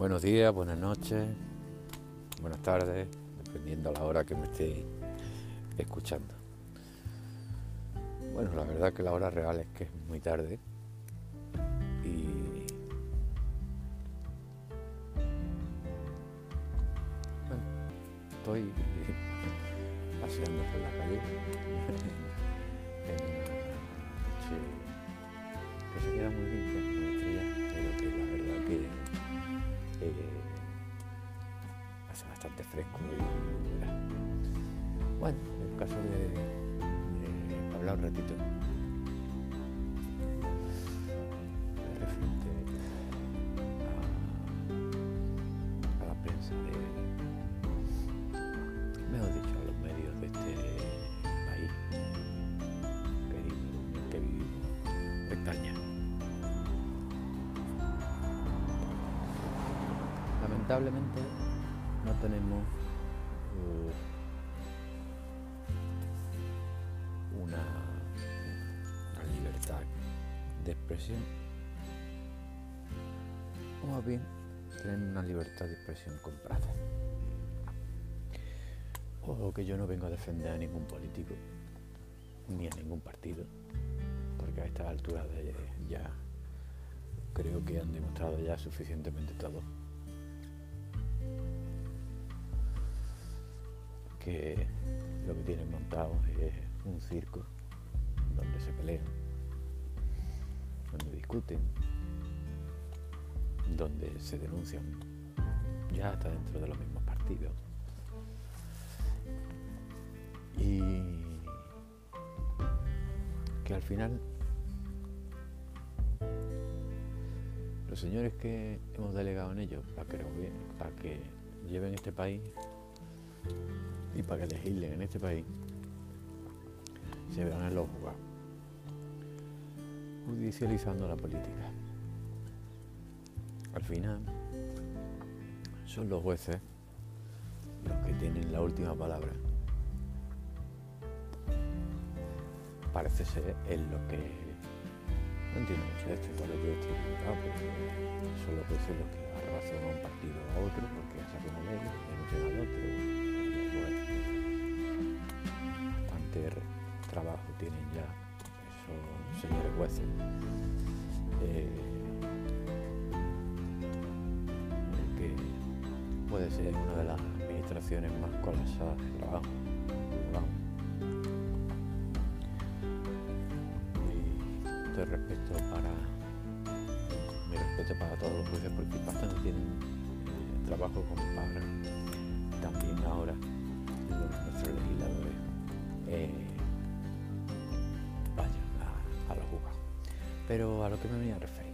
Buenos días, buenas noches, buenas tardes, dependiendo a la hora que me estéis escuchando. Bueno, la verdad que la hora real es que es muy tarde y bueno, estoy paseando por la calle fresco y bueno, en caso de, hablar un ratito referente a, la prensa de, mejor dicho, a los medios de este país el que vivimos, España. Lamentablemente tenemos uh, una, libertad de expresión, o más bien tenemos una libertad de expresión comprada. O que yo no vengo a defender a ningún político, ni a ningún partido, porque a estas alturas ya creo que han demostrado ya suficientemente todo. Lo que tienen montado es un circo donde se pelean, donde discuten, donde se denuncian ya hasta dentro de los mismos partidos. Y que al final los señores que hemos delegado en ellos para que, para que lleven este país y para que legislen en este país se vean en los juzgados, judicializando la política. Al final son los jueces los que tienen la última palabra. Parece ser en lo que no entiendo mucho de esto, igual yo estoy equivocado, porque son los jueces los que dan a un partido a otro, porque sacan una ley, denuncian al otro. Trabajo tienen ya esos señores jueces. Eh, que puede ser una de las administraciones más colapsadas de trabajo. Y de respeto para mi respeto para todos los jueces porque bastante tienen eh, trabajo como para también ahora nuestros legisladores eh, Pero a lo que me venía a referir,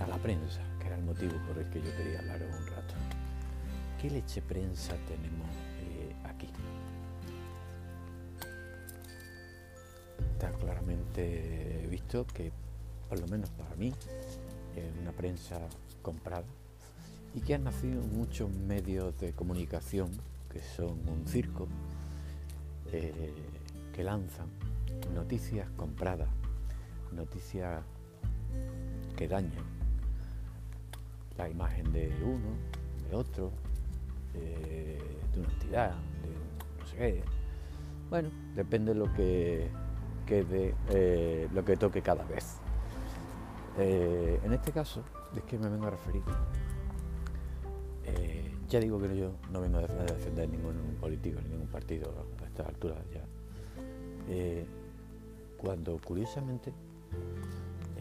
a la prensa, que era el motivo por el que yo quería hablaros un rato. ¿Qué leche prensa tenemos eh, aquí? Está claramente visto que, por lo menos para mí, es una prensa comprada y que han nacido muchos medios de comunicación que son un circo, eh, que lanzan noticias compradas, noticias que dañan la imagen de uno, de otro, de una entidad, de no sé qué. Bueno, depende de lo que quede, eh, lo que toque cada vez. Eh, en este caso, es que me vengo a referir. Eh, ya digo que yo no vengo a defender ningún político, ningún partido a estas alturas ya. Cuando curiosamente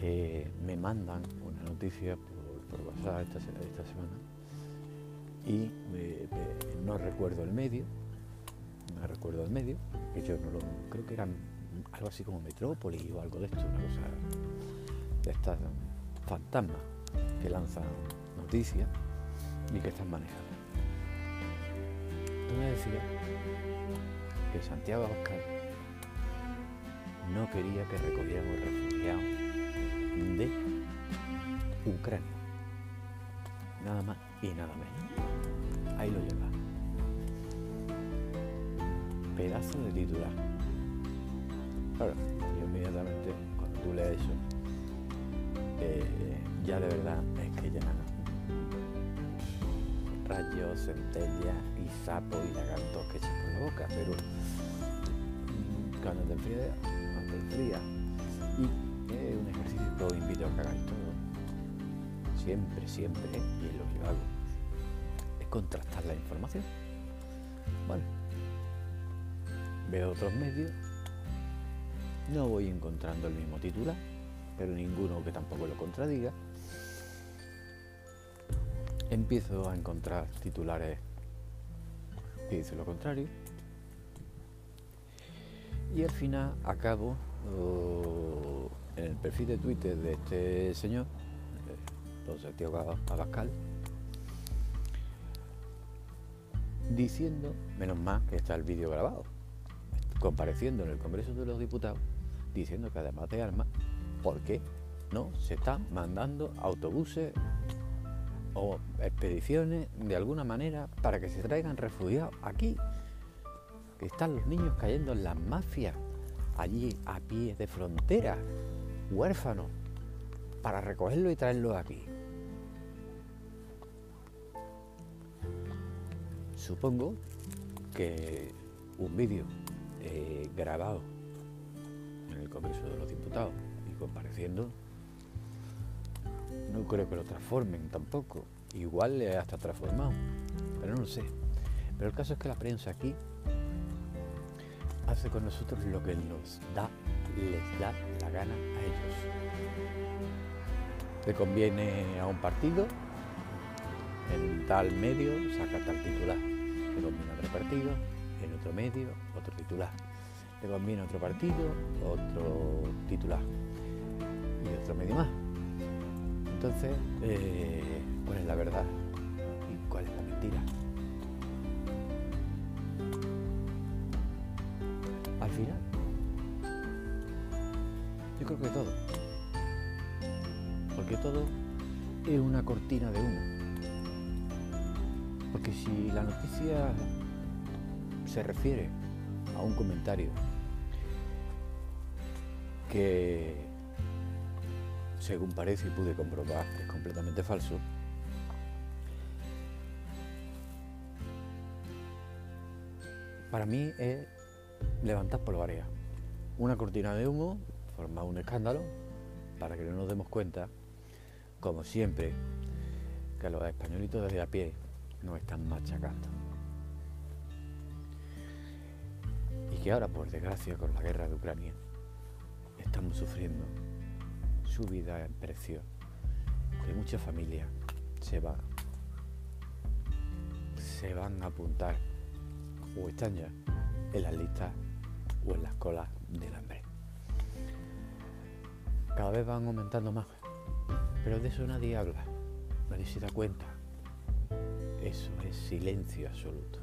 eh, me mandan una noticia por, por WhatsApp esta, semana y no recuerdo el medio, no recuerdo el medio, que yo no lo, creo que era algo así como Metrópoli o algo de esto, una cosa de estas fantasmas que lanzan noticias y que están manejadas. Me decía que Santiago Oscar no quería que recogiéramos refugiados de Ucrania. Nada más y nada menos. Ahí lo lleva. Pedazo de titular. Claro, yo inmediatamente cuando tú lees eso, eh, ya de verdad es que ya rayos, centellas y sapos y lagartos que echas por la boca, pero cuando te enfrías, no te enfrías. Os invito a que hagáis todo. Siempre, siempre, y lo que yo hago, es contrastar la información. Vale. Veo otros medios, no voy encontrando el mismo titular, pero ninguno que tampoco lo contradiga empiezo a encontrar titulares que dicen lo contrario y al final acabo en el perfil de Twitter de este señor, José Tío Abascal, diciendo, menos más que está el vídeo grabado, compareciendo en el Congreso de los Diputados, diciendo que además de armas, ¿por qué no se están mandando autobuses o expediciones de alguna manera para que se traigan refugiados aquí. Que están los niños cayendo en las mafias, allí a pie de frontera, huérfanos, para recogerlos y traerlos aquí. Supongo que un vídeo eh, grabado en el Congreso de los Diputados y compareciendo no creo que lo transformen tampoco. Igual le hasta transformado, pero no sé. Pero el caso es que la prensa aquí hace con nosotros lo que nos da, les da gana a ellos. Le conviene a un partido, en tal medio saca tal titular. Le conviene otro partido, en otro medio, otro titular. Le conviene a otro partido, otro titular. Y otro medio más. Entonces, eh, ¿cuál es la verdad y cuál es la mentira? Creo que todo. Porque todo es una cortina de humo. Porque si la noticia se refiere a un comentario que según parece y pude comprobar, es completamente falso. Para mí es levantar polvareda. Una cortina de humo, formar un escándalo, para que no nos demos cuenta, como siempre, que los españolitos desde a pie nos están machacando. Y que ahora, por desgracia, con la guerra de Ucrania, estamos sufriendo subida en precio, que muchas familias se van, se van a apuntar o están ya en las listas o en las colas del hambre. Cada vez van aumentando más, pero de eso nadie habla, nadie se da cuenta. Eso es silencio absoluto.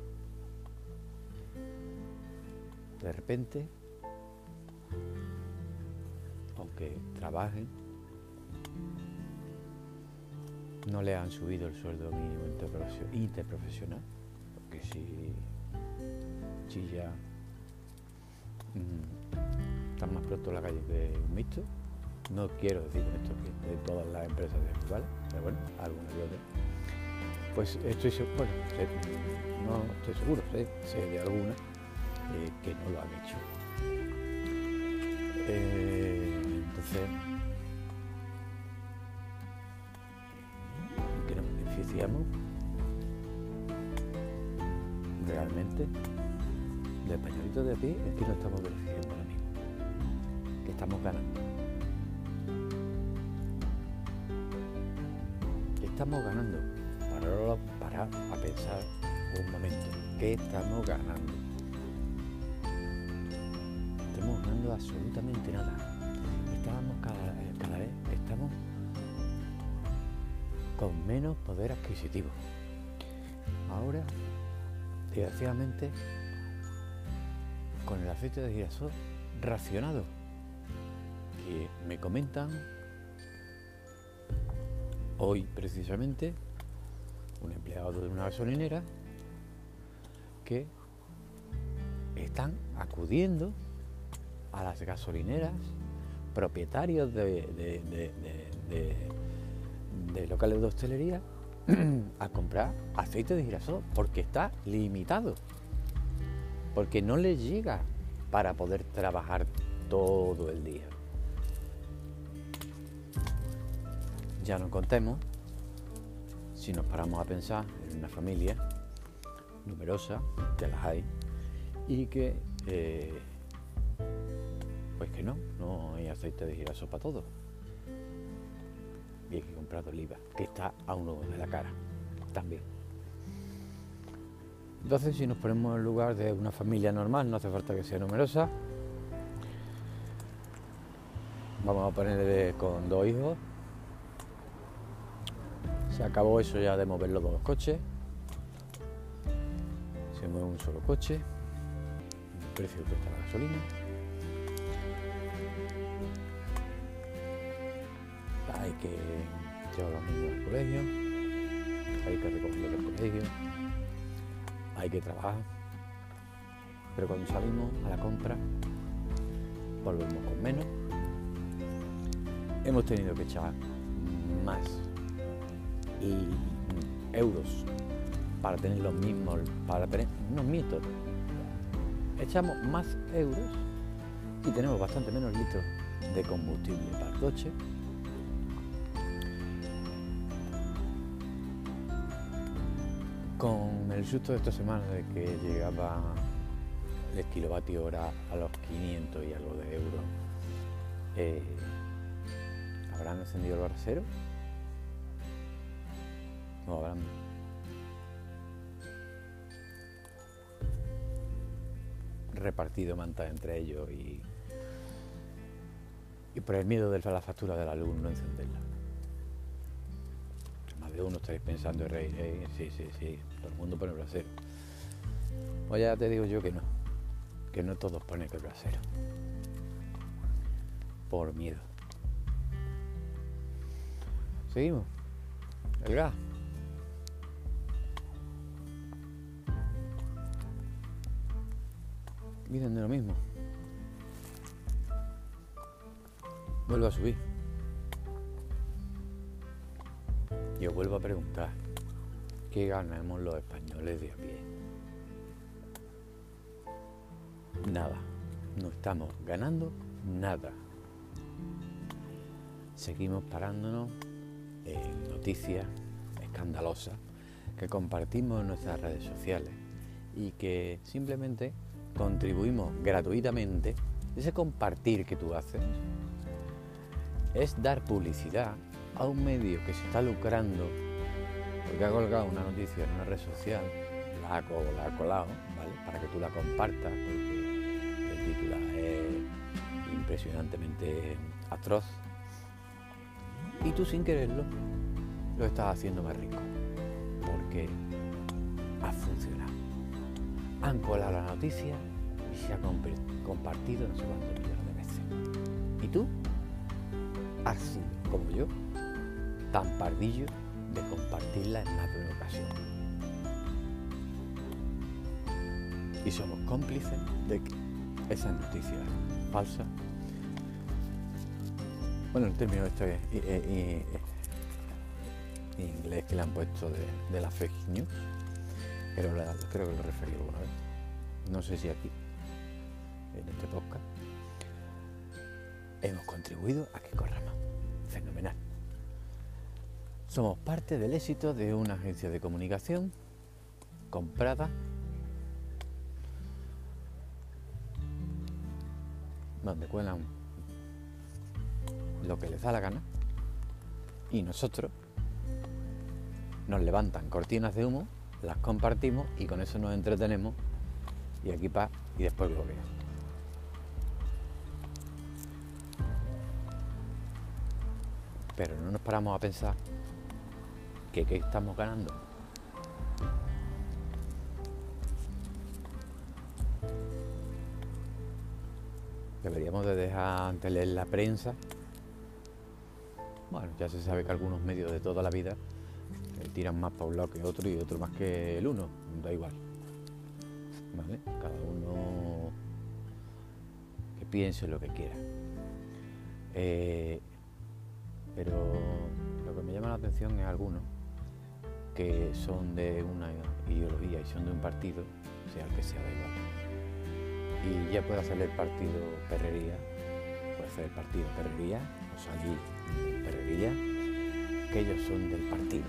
De repente, aunque trabajen, no le han subido el sueldo mínimo interprofesional, porque si chilla mm, está más pronto en la calle que un mixto. No quiero decir con esto que de todas las empresas es igual, pero bueno, algunas de otras. Pues estoy seguro, no estoy seguro, sé, de algunas eh, que no lo han hecho. Eh, entonces, realmente de españolitos de a pie es que no estamos beneficiando ahora mismo, que estamos ganando. Estamos ganando. Para, para a pensar un momento, ¿qué estamos ganando? Estamos ganando absolutamente nada. Estamos cada, cada vez, estamos con menos poder adquisitivo. Ahora, desgraciadamente, con el aceite de girasol racionado, que me comentan hoy precisamente un empleado de una gasolinera que están acudiendo a las gasolineras propietarios de, locales de hostelería a comprar aceite de girasol porque está limitado. Porque no les llega para poder trabajar todo el día. Ya no contemos si nos paramos a pensar en una familia numerosa, que las hay, y que eh, pues que no, no hay aceite de girasol para todo. Y hay que comprar oliva, que está a uno de la cara también. Entonces, si nos ponemos en lugar de una familia normal, no hace falta que sea numerosa. Vamos a poner con dos hijos. Se acabó eso ya de mover los dos coches. Se mueve un solo coche. El precio que está la gasolina. hay que llevar los niños al colegio, hay que recogerlos del colegio, hay que trabajar. Pero cuando salimos a la compra, volvemos con menos. Hemos tenido que echar más euros para tener los mismos, para tener unos mitos. Echamos más euros y tenemos bastante menos litros de combustible para el coche con el susto de esta semana de que llegaba el kilovatio hora a los 500 y algo de euros, eh, ¿habrán encendido el barcero? ¿O habrán repartido mantas entre ellos y, y por el miedo de la factura de la luz no encenderla? Más de uno estáis pensando en reír, sí, sí, sí, todo el mundo pone brasero. Pues ya te digo yo que no, que no todos ponen el brasero. Por miedo. Seguimos. El gas. Miren de lo mismo. Vuelvo a subir. Y os vuelvo a preguntar, ¿Qué ganamos los españoles de a pie? Nada, no estamos ganando nada. Seguimos parándonos en noticias escandalosas que compartimos en nuestras redes sociales y que simplemente contribuimos gratuitamente. Ese compartir que tú haces es dar publicidad a un medio que se está lucrando porque ha colgado una noticia en una red social, la ha, colado, ¿vale? Para que tú la compartas, porque el título es impresionantemente atroz. Y tú sin quererlo lo estás haciendo más rico, porque. Han colado la noticia y se ha compartido no sé cuántos millones de veces. Y tú has sido, como yo, tan pardillo de compartirla en más de una ocasión. Y somos cómplices de que esas noticias falsas, bueno, el término este inglés que le han puesto de, la fake news, pero creo que lo referí alguna vez. No sé si aquí, en este podcast, hemos contribuido a que corra más. Fenomenal. Somos parte del éxito de una agencia de comunicación comprada donde cuelan lo que les da la gana y nosotros nos levantan cortinas de humo, las compartimos y con eso nos entretenemos y aquí pa y después gloria. Pero no nos paramos a pensar ¿Qué, estamos ganando? Deberíamos de dejar de leer la prensa. Bueno, ya se sabe que algunos medios de toda la vida tiran más para un lado que otro y otro más que el uno. Da igual. Cada uno que piense lo que quiera. Eh, pero lo que me llama la atención es algunos que son de una ideología y son de un partido, sea el que sea, da igual. Y ya puede hacer el partido perrería, puede hacer el partido perrería, o salir perrería, que ellos son del partido.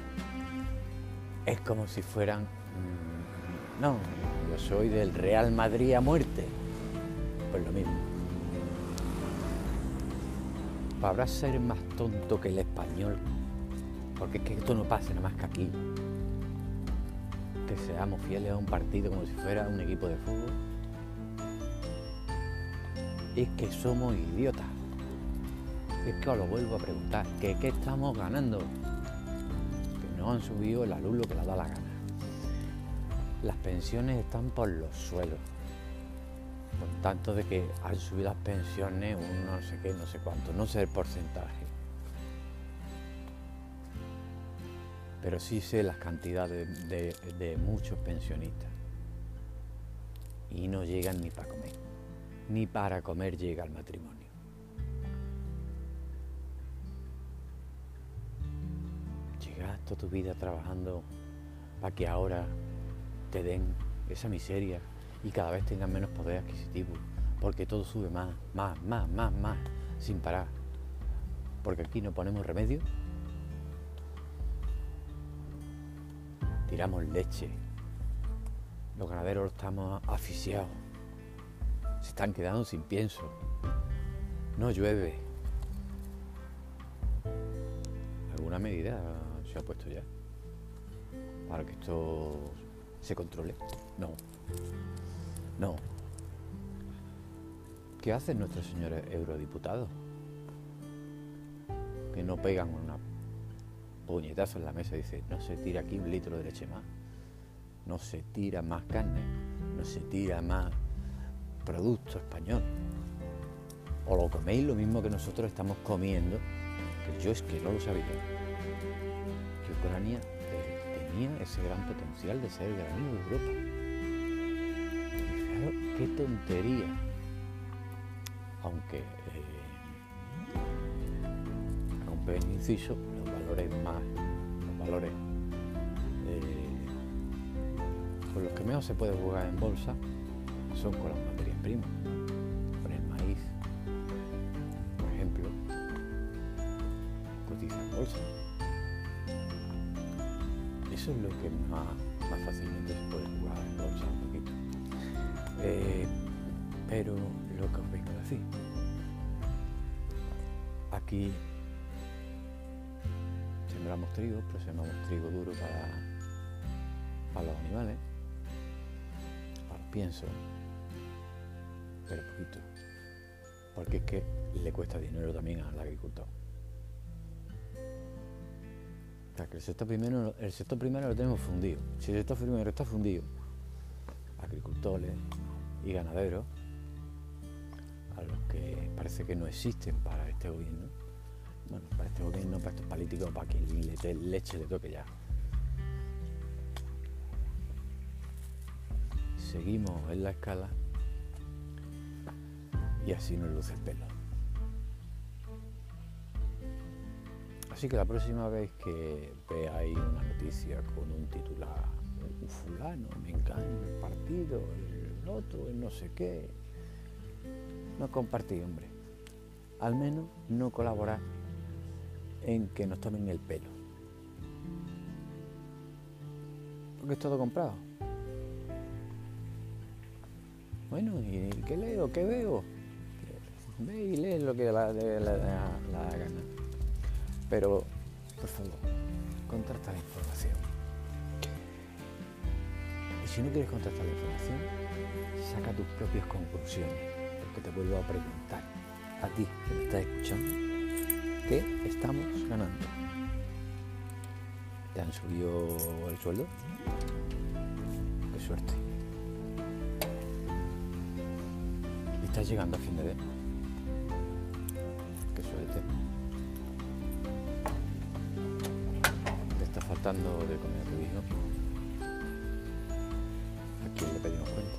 Es como si fueran, mm, no, yo soy del Real Madrid a muerte, pues lo mismo. Para ser más tonto que el español, porque es que esto no pasa nada más que aquí. Que seamos fieles a un partido como si fuera un equipo de fútbol. Es que somos idiotas. Es que os lo vuelvo a preguntar, ¿que qué estamos ganando? No han subido el alumno que le da la gana. Las pensiones están por los suelos. Por tanto de que han subido las pensiones un no sé qué, no sé cuánto, no sé el porcentaje. Pero sí sé las cantidades de, de muchos pensionistas. Y no llegan ni para comer. Ni para comer llega el matrimonio. Toda tu vida trabajando para que ahora te den esa miseria y cada vez tengan menos poder adquisitivo, porque todo sube más, más, más, más, más, sin parar. Porque aquí no ponemos remedio. Tiramos leche. Los ganaderos estamos asfixiados. Se están quedando sin pienso. No llueve. ¿Alguna medida se ha puesto ya para que esto se controle. No, no. ¿Qué hacen nuestros señores eurodiputados? Que no pegan una puñetazo en la mesa y dicen, no se tira aquí un litro de leche más, no se tira más carne, no se tira más producto español. O lo coméis lo mismo que nosotros estamos comiendo, que yo es que no lo sabía. Ucrania tenía ese gran potencial de ser el de Europa. Y claro, qué tontería. Aunque, eh, romper el inciso, los valores más, los valores eh, con los que mejor se puede jugar en bolsa son con las materias primas, con el maíz, por ejemplo, cotiza en bolsa eso es lo que más, fácilmente se puede jugar en bolsa un poquito. Eh, pero lo que os vengo a decir, aquí sembramos trigo, pero sembramos trigo duro para, para los animales, para los piensos, pero poquito, porque es que le cuesta dinero también al agricultor que el sector primero, el sector primero lo tenemos fundido. Si el sector primero está fundido, agricultores y ganaderos, a los que parece que no existen para este gobierno, bueno, para este gobierno, para estos políticos, para que le leche le toque ya. Seguimos en la escala y así nos luce el pelo. Así que la próxima vez que veáis una noticia con un titular, un fulano, me engaño, el partido, el otro, el no sé qué, no compartí, hombre. Al menos no colaborar en que nos tomen el pelo. Porque es todo comprado. Bueno, ¿y qué leo? ¿Qué veo? Ve y lee lo que la, la, la gana. Pero, por favor, contrasta la información. Y si no quieres contrastar la información, saca tus propias conclusiones, porque te vuelvo a preguntar a ti que me estás escuchando, ¿qué estamos ganando? ¿Te han subido el sueldo? Qué suerte. estás llegando a fin de mes? Qué suerte. dando de comer a tu hijo, ¿a le pedimos cuenta?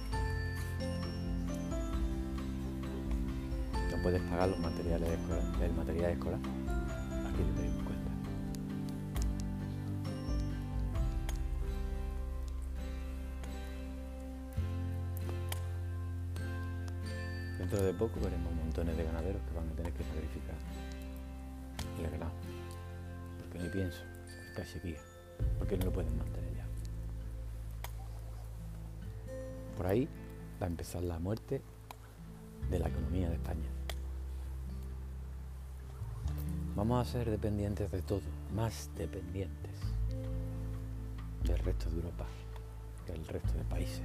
¿No puedes pagar los materiales escolar, el material escolar? ¿A quién le pedimos cuenta? Dentro de poco veremos montones de ganaderos que van a tener que sacrificar el grano, porque ni pienso, casi sequía porque no lo pueden mantener ya. Por ahí va a empezar la muerte de la economía de España. Vamos a ser dependientes de todo, más dependientes del resto de Europa, del resto de países.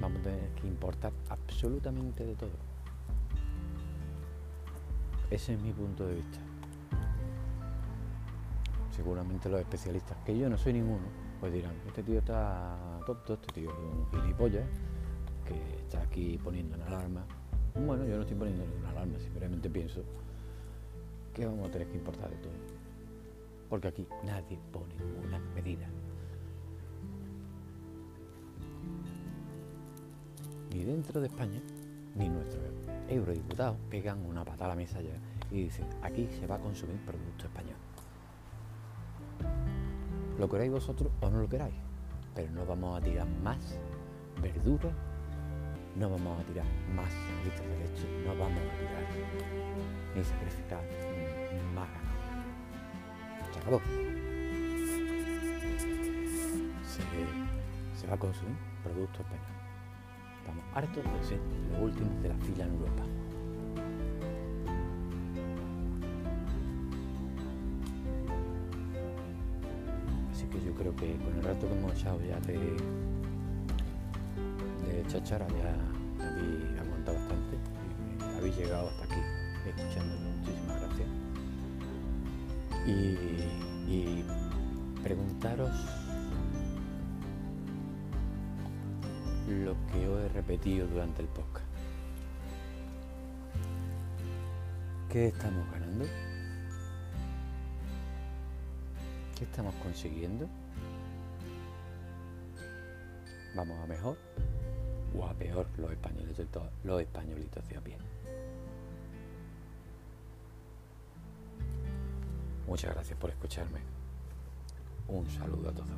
Vamos a tener que importar absolutamente de todo. Ese es mi punto de vista. Seguramente los especialistas, que yo no soy ninguno, pues dirán, este tío está tonto, este tío es un gilipollas, que está aquí poniendo una alarma. Bueno, yo no estoy poniendo una alarma, simplemente pienso que vamos a tener que importar de todo. Porque aquí nadie pone una medida. Ni dentro de España, ni nuestros eurodiputados pegan una patada a la mesa ya y dicen, aquí se va a consumir producto español. Lo queráis vosotros o no lo queráis, pero no vamos a tirar más verduras no vamos a tirar más litros de leche, no vamos a tirar ni sacrificar más. Se acabó. Se, va a consumir producto español. Estamos hartos de ser los últimos de la fila en Europa. Creo que con el rato que hemos echado ya de chachara ya habéis aguantado bastante y habéis llegado hasta aquí escuchándome. Muchísimas gracias. Y, y preguntaros lo que os he repetido durante el podcast. ¿Qué estamos ganando? ¿Qué estamos consiguiendo? ¿Vamos a mejor? o a peor los españolitos, los españolitos de a pie. Muchas gracias por escucharme. Un saludo a todos.